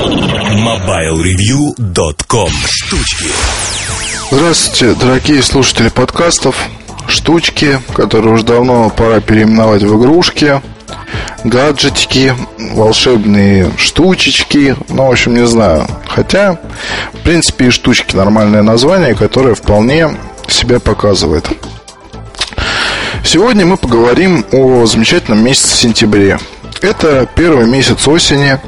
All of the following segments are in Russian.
MobileReview.com Штучки. Здравствуйте, дорогие слушатели подкастов. Штучки, которые уже давно пора переименовать в игрушки. Гаджетики, волшебные штучечки. Ну, в общем, не знаю. Хотя, в принципе, и штучки нормальное название, которое вполне себя показывает. Сегодня мы поговорим о замечательном месяце сентябре. Это первый месяц осени.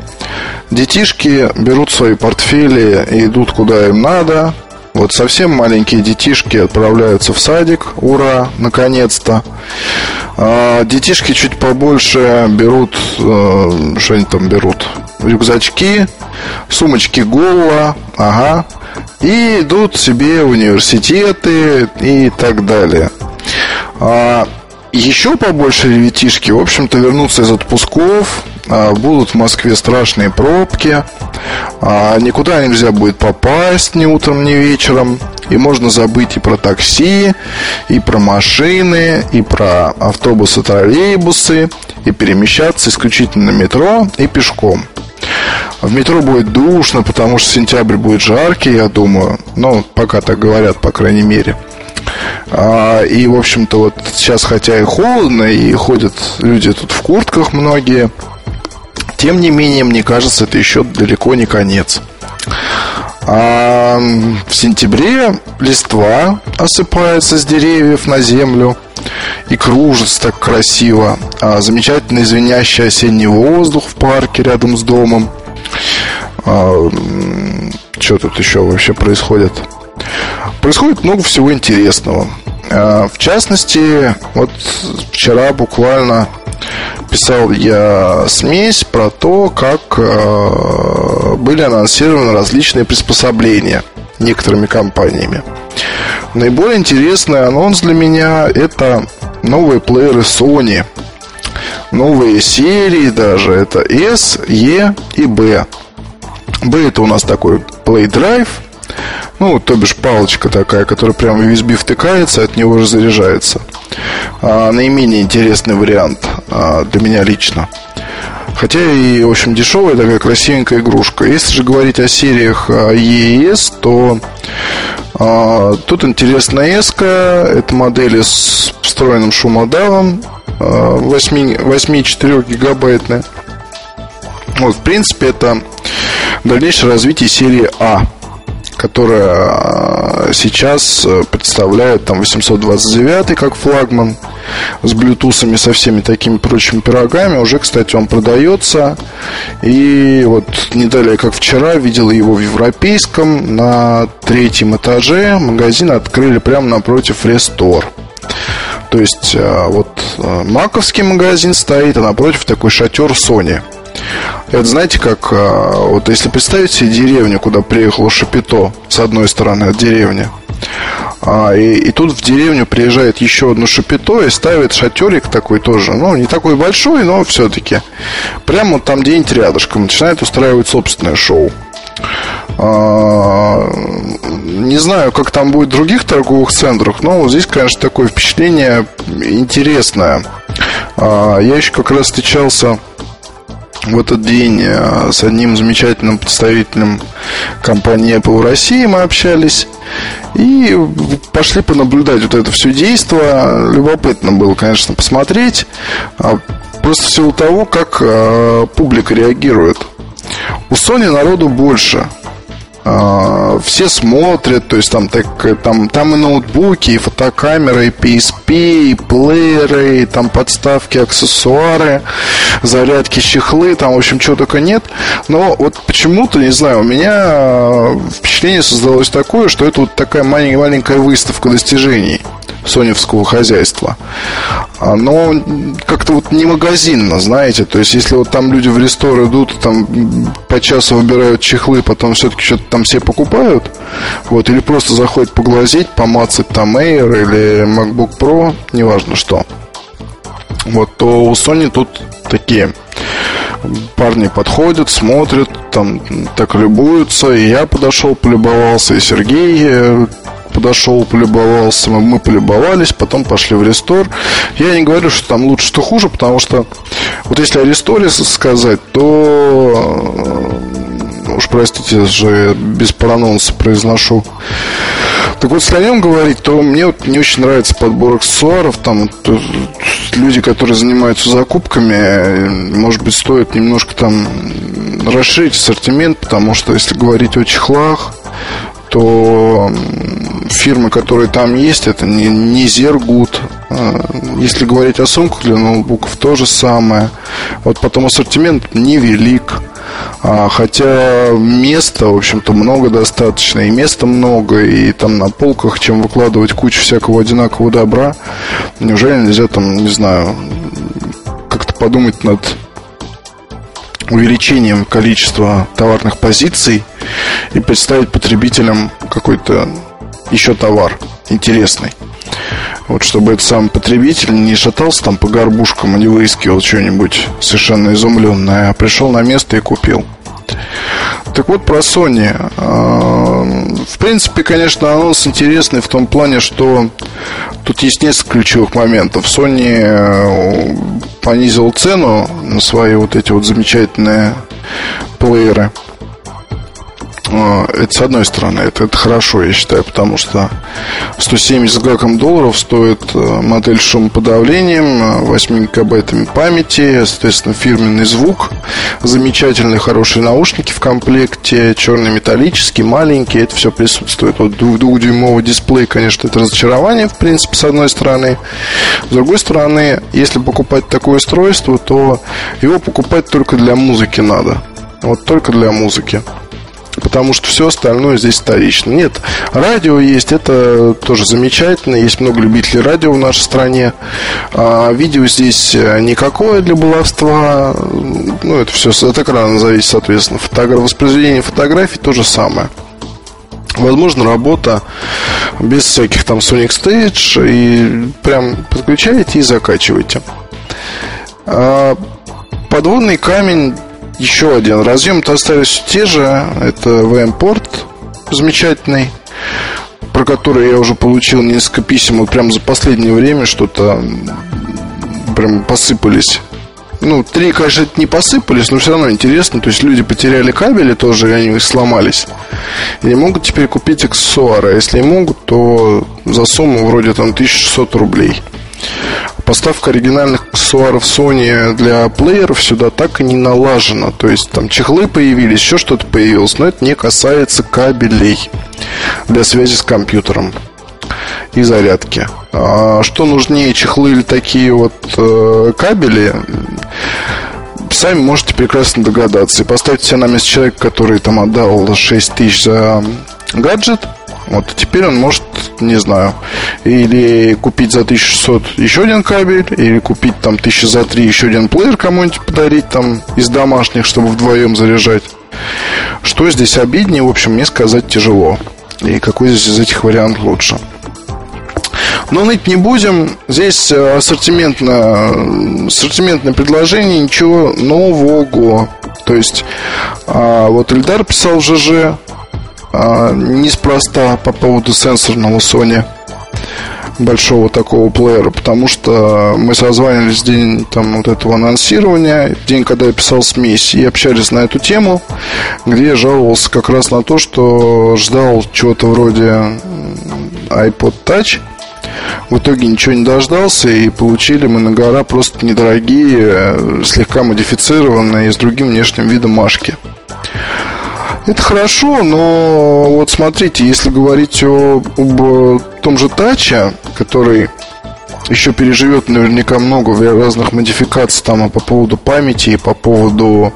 Детишки берут свои портфели и идут куда им надо. Вот совсем маленькие детишки отправляются в садик. Ура, наконец-то. А детишки чуть побольше берут, э, что они там берут? Рюкзачки, сумочки голова, ага. И идут себе в университеты и так далее. А еще побольше ребятишки, в общем-то, вернутся из отпусков, будут в Москве страшные пробки, а, никуда нельзя будет попасть ни утром, ни вечером, и можно забыть и про такси, и про машины, и про автобусы, троллейбусы, и перемещаться исключительно на метро и пешком. В метро будет душно, потому что сентябрь будет жаркий, я думаю. Ну, пока так говорят, по крайней мере. А, и, в общем-то, вот сейчас, хотя и холодно, и ходят люди тут в куртках многие, тем не менее, мне кажется, это еще далеко не конец. А в сентябре листва осыпается с деревьев на землю и кружится так красиво. А замечательный звенящий осенний воздух в парке рядом с домом. А, что тут еще вообще происходит? Происходит много всего интересного. А, в частности, вот вчера буквально писал я смесь про то, как а, были анонсированы различные приспособления некоторыми компаниями. Наиболее интересный анонс для меня это новые плееры Sony. Новые серии даже. Это S, E и B. B это у нас такой Play Drive – ну, то бишь палочка такая, которая прямо в USB втыкается, от него же заряжается. А, наименее интересный вариант а, для меня лично. Хотя и, в общем, дешевая такая красивенькая игрушка. Если же говорить о сериях EES, то а, тут интересная S, это модели с встроенным шумодавом, а, 8,4 гигабайтная. Вот, в принципе, это дальнейшее развитие серии А которая э, сейчас э, представляет там 829 как флагман с блютусами, со всеми такими прочими пирогами. Уже, кстати, он продается. И вот не далее, как вчера, видел его в европейском на третьем этаже. Магазин открыли прямо напротив Рестор. То есть э, вот маковский магазин стоит, а напротив такой шатер Sony. Это знаете, как а, вот если представить себе деревню, куда приехало Шапито с одной стороны от деревни, а, и, и тут в деревню приезжает еще одно шапито и ставит шатерик такой тоже. Ну, не такой большой, но все-таки. Прямо там где-нибудь рядышком начинает устраивать собственное шоу. А, не знаю, как там будет в других торговых центрах, но вот здесь, конечно, такое впечатление интересное. А, я еще как раз встречался в этот день э, с одним замечательным представителем компании Apple в России мы общались и пошли понаблюдать вот это все действие. Любопытно было, конечно, посмотреть. А, просто в силу того, как э, публика реагирует. У Sony народу больше – все смотрят, то есть там, так, там, там и ноутбуки, и фотокамеры, и PSP, и плееры, и там подставки, аксессуары, зарядки, чехлы, там, в общем, чего только нет. Но вот почему-то, не знаю, у меня впечатление создалось такое, что это вот такая маленькая, маленькая выставка достижений соневского хозяйства. А, но как-то вот не магазинно, знаете. То есть, если вот там люди в рестор идут, там по часу выбирают чехлы, потом все-таки что-то там все покупают, вот, или просто заходят поглазеть, помацать там Air или MacBook Pro, неважно что. Вот, то у Sony тут такие парни подходят, смотрят, там так любуются. И я подошел, полюбовался, и Сергей э, подошел, полюбовался, мы полюбовались, потом пошли в рестор. Я не говорю, что там лучше, что хуже, потому что вот если о ресторе сказать, то уж простите, же без паранонса произношу. Так вот, если о нем говорить, то мне вот не очень нравится подбор аксессуаров. Там вот, люди, которые занимаются закупками, может быть, стоит немножко там расширить ассортимент, потому что если говорить о чехлах, то фирмы, которые там есть, это не, не Зергут. А, если говорить о сумках для ноутбуков, то же самое. Вот потом ассортимент невелик. А, хотя места, в общем-то, много достаточно, и места много, и там на полках, чем выкладывать кучу всякого одинакового добра, неужели нельзя там, не знаю, как-то подумать над увеличением количества товарных позиций и представить потребителям какой-то еще товар интересный. Вот чтобы этот сам потребитель не шатался там по горбушкам и не выискивал что-нибудь совершенно изумленное, а пришел на место и купил. Так вот, про Sony. А, в принципе, конечно, анонс интересный в том плане, что тут есть несколько ключевых моментов. Sony э, понизил цену на свои вот эти вот замечательные плееры. А, это с одной стороны, это, это хорошо, я считаю, потому что 170 гаком долларов стоит э, модель с шумоподавлением, 8 э, гигабайтами памяти, соответственно, фирменный звук, замечательные хорошие наушники в комплекте, черный металлический, маленький, это все присутствует. Вот двухдюймовый дисплей, конечно, это разочарование, в принципе, с одной стороны. С другой стороны, если покупать такое устройство, то его покупать только для музыки надо. Вот только для музыки потому что все остальное здесь вторично. Нет, радио есть, это тоже замечательно, есть много любителей радио в нашей стране. А видео здесь э, никакое для баловства, ну, это все от экрана зависит, соответственно. Фотограф... Воспроизведение фотографий то же самое. Возможно, работа без всяких там Sonic Stage и прям подключаете и закачиваете. А подводный камень еще один разъем-то остались те же. Это VM-порт замечательный, про который я уже получил несколько писем. Вот прям за последнее время что-то прям посыпались. Ну, три, конечно, не посыпались, но все равно интересно. То есть люди потеряли кабели тоже, и они их сломались. И не могут теперь купить аксессуары. А если могут, то за сумму вроде там 1600 рублей. Поставка оригинальных аксессуаров Sony для плееров сюда так и не налажена. То есть там чехлы появились, еще что-то появилось, но это не касается кабелей для связи с компьютером и зарядки. А что нужнее, чехлы или такие вот э, кабели? Сами можете прекрасно догадаться. И поставьте себя на место человека, который там отдал 6 тысяч за гаджет – вот теперь он может, не знаю, или купить за 1600 еще один кабель, или купить там 1000 за 3 еще один плеер кому-нибудь подарить там из домашних, чтобы вдвоем заряжать. Что здесь обиднее, в общем, мне сказать тяжело. И какой здесь из этих вариантов лучше. Но ныть не будем. Здесь э, ассортиментное, ассортиментное предложение, ничего нового. То есть, а, вот Эльдар писал в ЖЖ, а, неспроста по поводу сенсорного Sony большого такого плеера, потому что мы созванивались день там, вот этого анонсирования, день, когда я писал смесь, и общались на эту тему, где я жаловался как раз на то, что ждал чего-то вроде iPod Touch, в итоге ничего не дождался, и получили мы на гора просто недорогие, слегка модифицированные с другим внешним видом машки. Это хорошо, но вот смотрите, если говорить о, об том же Таче, который еще переживет наверняка много разных модификаций там по поводу памяти, и по поводу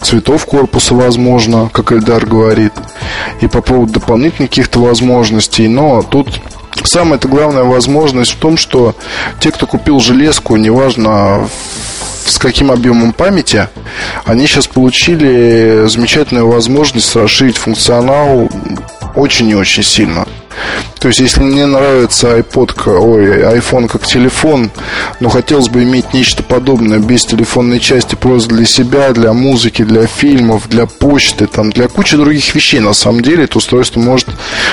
цветов корпуса, возможно, как Эльдар говорит, и по поводу дополнительных каких-то возможностей. Но тут самая это главная возможность в том, что те, кто купил железку, неважно с каким объемом памяти, они сейчас получили замечательную возможность расширить функционал очень и очень сильно. То есть, если мне нравится iPod, ой, iPhone как телефон, но хотелось бы иметь нечто подобное без телефонной части просто для себя, для музыки, для фильмов, для почты, там, для кучи других вещей, на самом деле это устройство может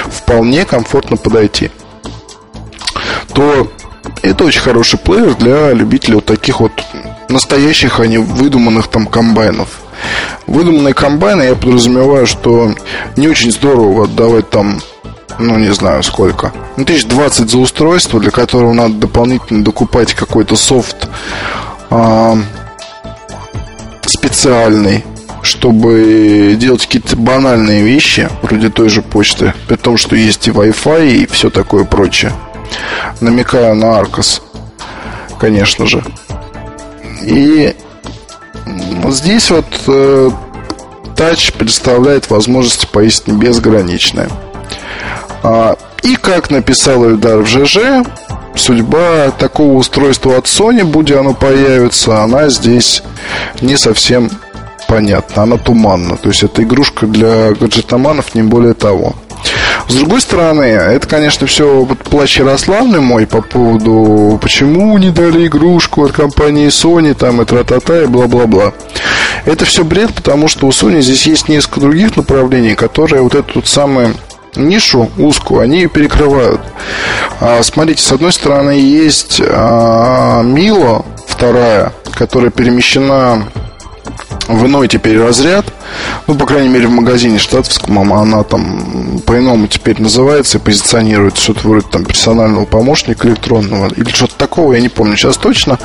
вполне комфортно подойти. То это очень хороший плеер для любителей вот таких вот настоящих, а не выдуманных там комбайнов. Выдуманные комбайны, я подразумеваю, что не очень здорово отдавать там ну, не знаю сколько. Ну, тысяч двадцать за устройство, для которого надо дополнительно докупать какой-то софт а, специальный, чтобы делать какие-то банальные вещи, вроде той же почты, при том, что есть и Wi-Fi и все такое прочее. Намекаю на Arcos, конечно же. И здесь вот э, Touch представляет возможности поистине безграничные. А, и как написал Эльдар в ЖЖ, судьба такого устройства от Sony, будь оно появится, она здесь не совсем понятна, она туманна. То есть это игрушка для гаджетоманов, не более того. С другой стороны, это, конечно, все плач Ярославный мой по поводу, почему не дали игрушку от компании Sony, там, и тра-та-та, и бла-бла-бла. Это все бред, потому что у Sony здесь есть несколько других направлений, которые вот эту самую нишу узкую, они ее перекрывают. А, смотрите, с одной стороны есть а, Мило, вторая, которая перемещена в иной теперь разряд. Ну, по крайней мере, в магазине штатовском она там по-иному теперь называется и позиционирует что-то вроде там персонального помощника электронного или что-то такого, я не помню сейчас точно,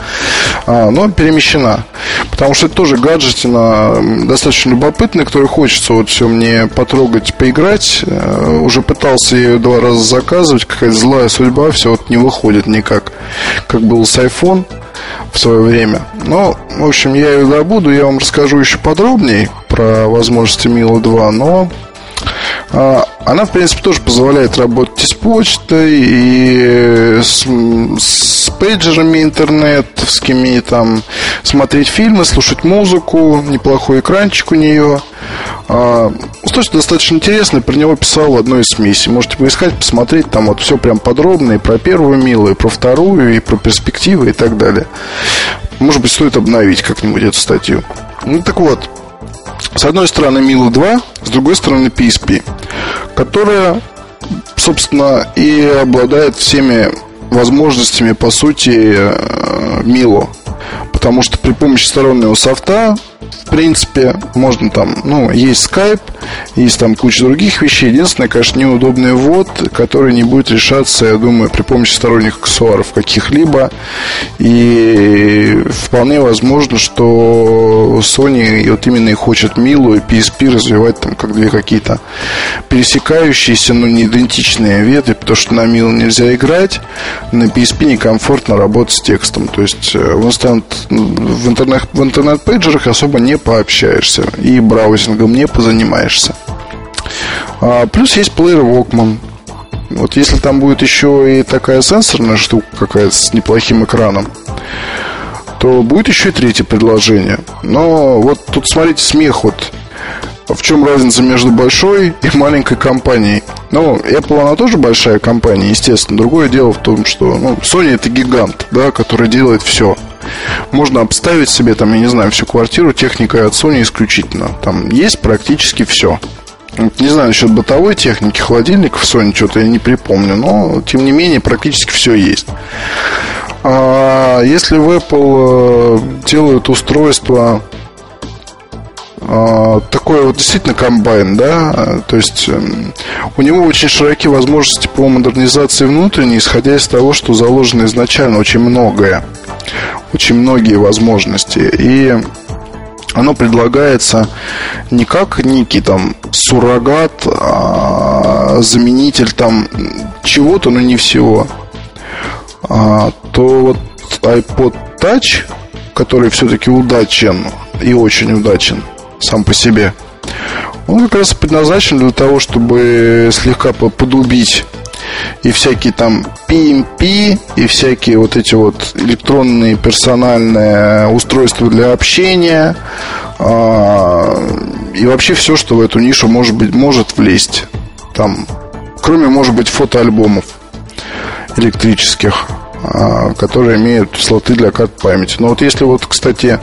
а, но перемещена. Потому что это тоже гаджетина достаточно любопытная, который хочется вот все мне потрогать, поиграть. Э, уже пытался ее два раза заказывать, какая-то злая судьба, все вот не выходит никак, как был с iPhone в свое время. Но, в общем, я ее добуду, я вам расскажу еще подробнее про возможности Мила 2, но а, она, в принципе, тоже позволяет работать и с почтой, и с, с пейджерами интернетовскими, там, смотреть фильмы, слушать музыку, неплохой экранчик у нее. А, устройство достаточно интересное, про него писал одной из смеси. Можете поискать, посмотреть, там вот все прям подробно, и про первую милую, и про вторую, и про перспективы и так далее. Может быть, стоит обновить как-нибудь эту статью. Ну, так вот, с одной стороны Мила 2, с другой стороны PSP, которая, собственно, и обладает всеми возможностями, по сути, Мило. Потому что при помощи стороннего софта в принципе, можно там, ну, есть Skype, есть там куча других вещей. Единственное, конечно, неудобный ввод, который не будет решаться, я думаю, при помощи сторонних аксессуаров каких-либо. И вполне возможно, что Sony вот именно и хочет Милу и PSP развивать там как две какие-то пересекающиеся, но не идентичные ветви, потому что на Милу нельзя играть, на PSP некомфортно работать с текстом. То есть э, в, интернет, в интернет, в интернет-пейджерах особо не пообщаешься и браузингом не позанимаешься. А, плюс есть плеер Walkman. Вот если там будет еще и такая сенсорная штука какая-то с неплохим экраном, то будет еще и третье предложение. Но вот тут смотрите смех вот в чем разница между большой и маленькой компанией? Ну, Apple, она тоже большая компания, естественно. Другое дело в том, что ну, Sony это гигант, да, который делает все. Можно обставить себе, там, я не знаю, всю квартиру техникой от Sony исключительно. Там есть практически все. Не знаю насчет бытовой техники, холодильников Sony, что-то я не припомню, но, тем не менее, практически все есть. А если в Apple э, делают устройство такой вот действительно комбайн, да, то есть эм, у него очень широкие возможности по модернизации внутренней, исходя из того, что заложено изначально очень многое, очень многие возможности, и оно предлагается не как некий там суррогат, а заменитель там чего-то, но не всего, а, то вот iPod Touch, который все-таки удачен и очень удачен – сам по себе. Он как раз предназначен для того, чтобы слегка подубить и всякие там PMP, и всякие вот эти вот электронные персональные устройства для общения, а, и вообще все, что в эту нишу может быть, может влезть. Там, кроме, может быть, фотоальбомов электрических. А, которые имеют слоты для карт памяти. Но вот если вот, кстати,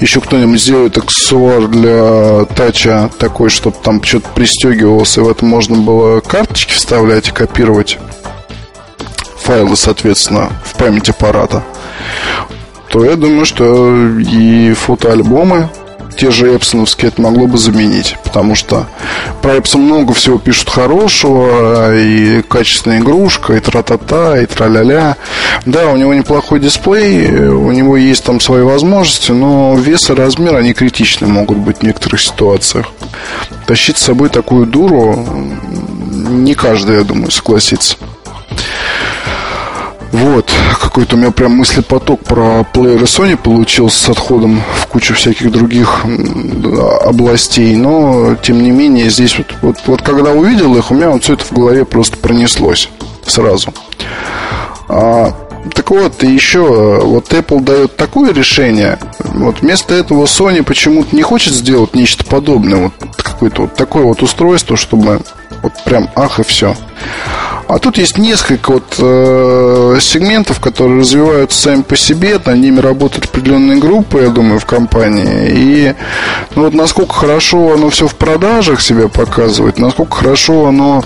еще кто-нибудь сделает аксессуар для тача такой, чтобы там что-то пристегивалось, и в этом можно было карточки вставлять и копировать файлы, соответственно, в память аппарата, то я думаю, что и фотоальбомы те же эпсоновские это могло бы заменить. Потому что про Epson много всего пишут хорошего, и качественная игрушка, и тра-та-та, и тра-ля-ля. Да, у него неплохой дисплей, у него есть там свои возможности, но вес и размер, они критичны могут быть в некоторых ситуациях. Тащить с собой такую дуру не каждый, я думаю, согласится. Вот, какой-то у меня прям мыслепоток про плееры Sony получился с отходом в кучу всяких других областей, но, тем не менее, здесь вот, вот, вот когда увидел их, у меня вот все это в голове просто пронеслось сразу. А, так вот, еще вот Apple дает такое решение, вот вместо этого Sony почему-то не хочет сделать нечто подобное, вот какое-то вот такое вот устройство, чтобы вот прям ах и все. А тут есть несколько вот э, сегментов, которые развиваются сами по себе, над ними работают определенные группы, я думаю, в компании. И ну, вот насколько хорошо оно все в продажах себя показывает, насколько хорошо оно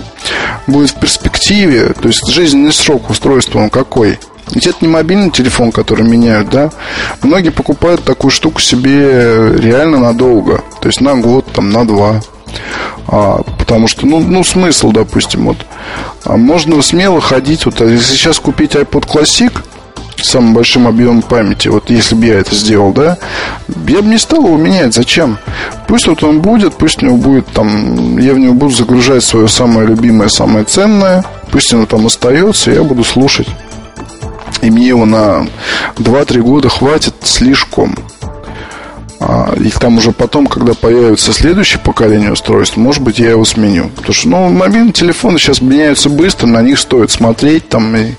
будет в перспективе, то есть жизненный срок устройства он какой. Ведь это не мобильный телефон, который меняют, да. Многие покупают такую штуку себе реально надолго. То есть на год, там, на два. А, потому что, ну, ну, смысл, допустим, вот. А можно смело ходить, вот, а если сейчас купить iPod Classic с самым большим объемом памяти, вот если бы я это сделал, да, я бы не стал его менять. Зачем? Пусть вот он будет, пусть у него будет там, я в него буду загружать свое самое любимое, самое ценное, пусть оно там остается, я буду слушать. И мне его на 2-3 года хватит слишком. А, и там уже потом, когда появится следующее поколение устройств, может быть, я его сменю. Потому что, ну, мобильные телефоны сейчас меняются быстро, на них стоит смотреть, там, и,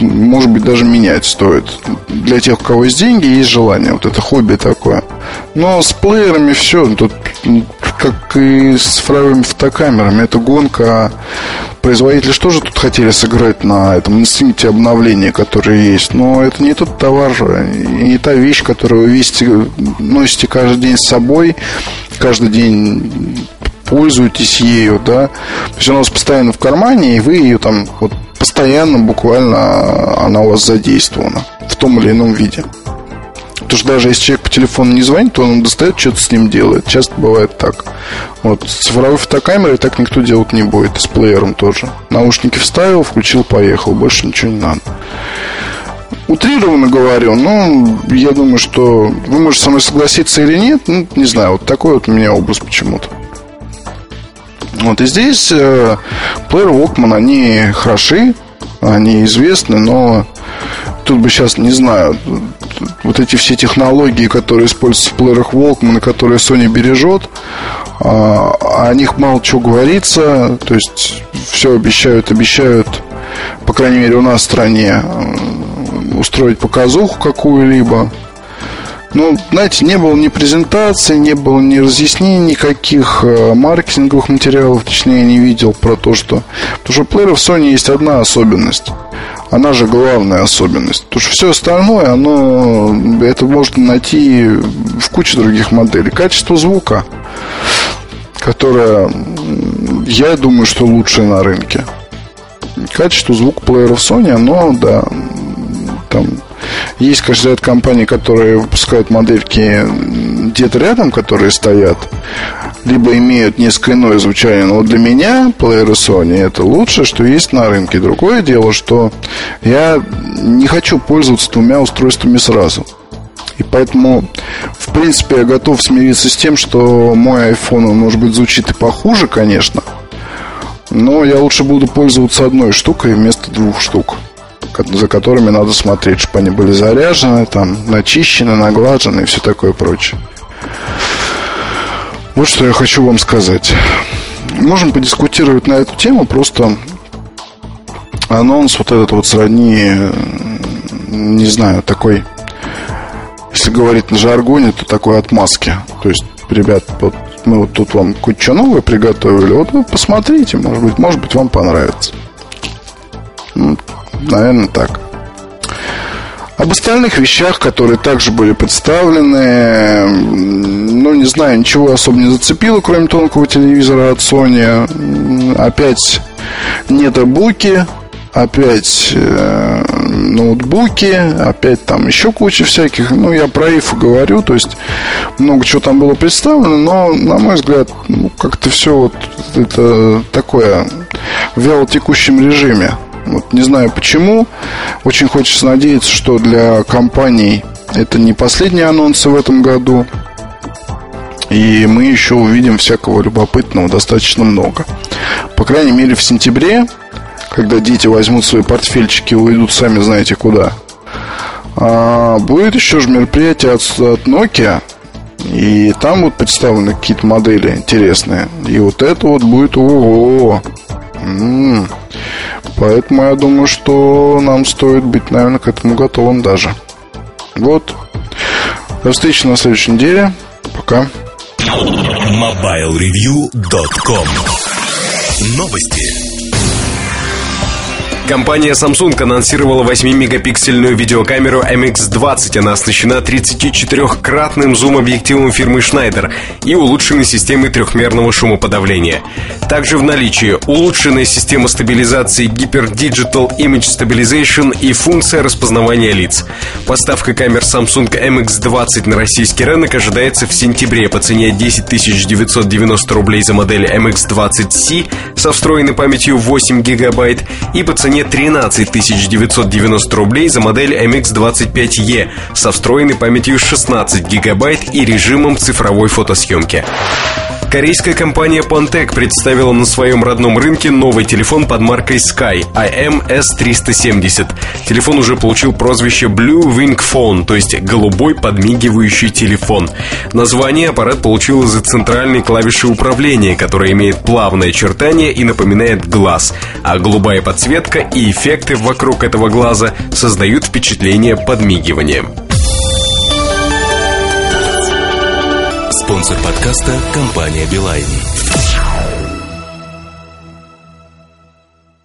может быть, даже менять стоит. Для тех, у кого есть деньги, есть желание. Вот это хобби такое. Но с плеерами все. Тут как и с цифровыми фотокамерами. Это гонка. Производители что же тут хотели сыграть на этом инстинкте обновления, который есть? Но это не тот товар, не та вещь, которую вы весите, носите каждый день с собой, каждый день пользуетесь ею, да. То есть она у вас постоянно в кармане, и вы ее там вот постоянно, буквально она у вас задействована в том или ином виде. Потому что даже если человек по телефону не звонит, то он достает, что-то с ним делает. Часто бывает так. Вот с цифровой фотокамерой так никто делать не будет. И с плеером тоже. Наушники вставил, включил, поехал. Больше ничего не надо. Утрированно говорю, но я думаю, что вы можете со мной согласиться или нет. Ну, не знаю, вот такой вот у меня образ почему-то. Вот и здесь э, плееры Walkman, они хороши, они известны, но тут бы сейчас, не знаю, вот эти все технологии, которые используются в плеерах Walkman, которые Sony бережет, а, о них мало чего говорится, то есть все обещают, обещают, по крайней мере у нас в стране, устроить показуху какую-либо, ну, знаете, не было ни презентации, не было ни разъяснений никаких э, маркетинговых материалов, точнее, я не видел про то, что... Потому что у плееров Sony есть одна особенность. Она же главная особенность. Потому что все остальное, оно... Это можно найти в куче других моделей. Качество звука, которое, я думаю, что лучшее на рынке. Качество звука плееров Sony, оно, да, там есть, конечно, ряд компаний, которые выпускают модельки где-то рядом, которые стоят, либо имеют несколько иное звучание. Но вот для меня плееры Sony это лучшее, что есть на рынке. Другое дело, что я не хочу пользоваться двумя устройствами сразу. И поэтому, в принципе, я готов смириться с тем, что мой iPhone, он, может быть, звучит и похуже, конечно. Но я лучше буду пользоваться одной штукой вместо двух штук за которыми надо смотреть, чтобы они были заряжены, там, начищены, наглажены и все такое прочее. Вот что я хочу вам сказать. Можем подискутировать на эту тему, просто анонс вот этот вот сродни, не знаю, такой, если говорить на жаргоне, то такой отмазки. То есть, ребят, вот мы вот тут вам кое-что новое приготовили, вот вы посмотрите, может быть, может быть, вам понравится. Наверное, так. Об остальных вещах, которые также были представлены, ну, не знаю, ничего особо не зацепило, кроме тонкого телевизора от Sony. Опять нет буки, опять, э, ноутбуки, опять там еще куча всяких. Ну, я про ИФ говорю, то есть много чего там было представлено, но, на мой взгляд, ну, как-то все вот это такое в вялотекущем режиме. Вот не знаю почему. Очень хочется надеяться, что для компаний это не последние анонсы в этом году. И мы еще увидим всякого любопытного достаточно много. По крайней мере, в сентябре, когда дети возьмут свои портфельчики и уйдут сами знаете куда, а, будет еще же мероприятие от, от Nokia. И там будут представлены какие-то модели интересные. И вот это вот будет ого. М-м. Поэтому я думаю, что нам стоит быть, наверное, к этому готовым даже. Вот. До встречи на следующей неделе. Пока. MobileReview.com Новости. Компания Samsung анонсировала 8-мегапиксельную видеокамеру MX20. Она оснащена 34-кратным зум-объективом фирмы Schneider и улучшенной системой трехмерного шумоподавления. Также в наличии улучшенная система стабилизации Hyper Digital Image Stabilization и функция распознавания лиц. Поставка камер Samsung MX20 на российский рынок ожидается в сентябре по цене 10 990 рублей за модель MX20C со встроенной памятью 8 гигабайт и по цене 13 990 рублей за модель MX25E со встроенной памятью 16 гигабайт и режимом цифровой фотосъемки. Корейская компания Pontec представила на своем родном рынке новый телефон под маркой Sky IM-S370. Телефон уже получил прозвище Blue Wing Phone, то есть голубой подмигивающий телефон. Название аппарат получил из-за центральной клавиши управления, которая имеет плавное очертание и напоминает глаз, а голубая подсветка и эффекты вокруг этого глаза создают впечатление подмигивания. Спонсор подкаста – компания «Билайн».